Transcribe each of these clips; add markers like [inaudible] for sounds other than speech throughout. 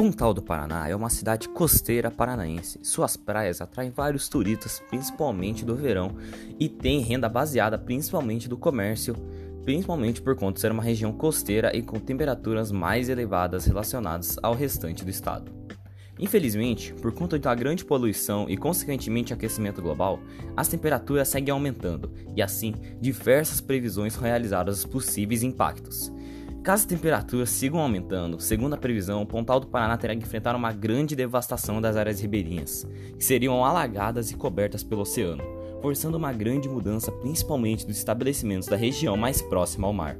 Pontal do Paraná é uma cidade costeira paranaense. Suas praias atraem vários turistas, principalmente do verão, e tem renda baseada principalmente do comércio, principalmente por conta de ser uma região costeira e com temperaturas mais elevadas relacionadas ao restante do estado. Infelizmente, por conta da grande poluição e consequentemente aquecimento global, as temperaturas seguem aumentando e assim diversas previsões realizadas os possíveis impactos. Caso as temperaturas sigam aumentando, segundo a previsão, o Pontal do Paraná terá que enfrentar uma grande devastação das áreas ribeirinhas, que seriam alagadas e cobertas pelo oceano, forçando uma grande mudança principalmente dos estabelecimentos da região mais próxima ao mar.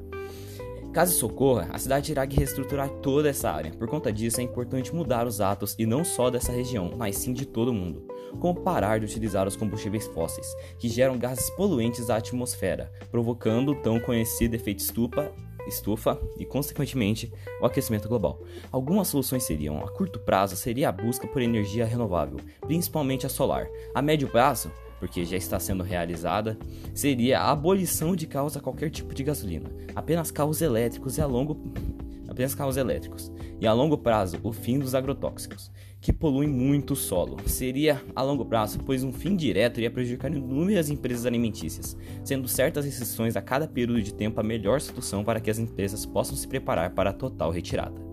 Caso isso ocorra, a cidade terá que reestruturar toda essa área. Por conta disso, é importante mudar os atos e não só dessa região, mas sim de todo mundo. Como parar de utilizar os combustíveis fósseis, que geram gases poluentes à atmosfera, provocando o tão conhecido efeito estufa estufa e, consequentemente, o aquecimento global. Algumas soluções seriam: a curto prazo seria a busca por energia renovável, principalmente a solar. A médio prazo, porque já está sendo realizada, seria a abolição de carros a qualquer tipo de gasolina, apenas carros elétricos e a longo [laughs] apenas carros elétricos, e a longo prazo o fim dos agrotóxicos, que poluem muito o solo. Seria a longo prazo, pois um fim direto iria prejudicar inúmeras empresas alimentícias, sendo certas restrições a cada período de tempo a melhor solução para que as empresas possam se preparar para a total retirada.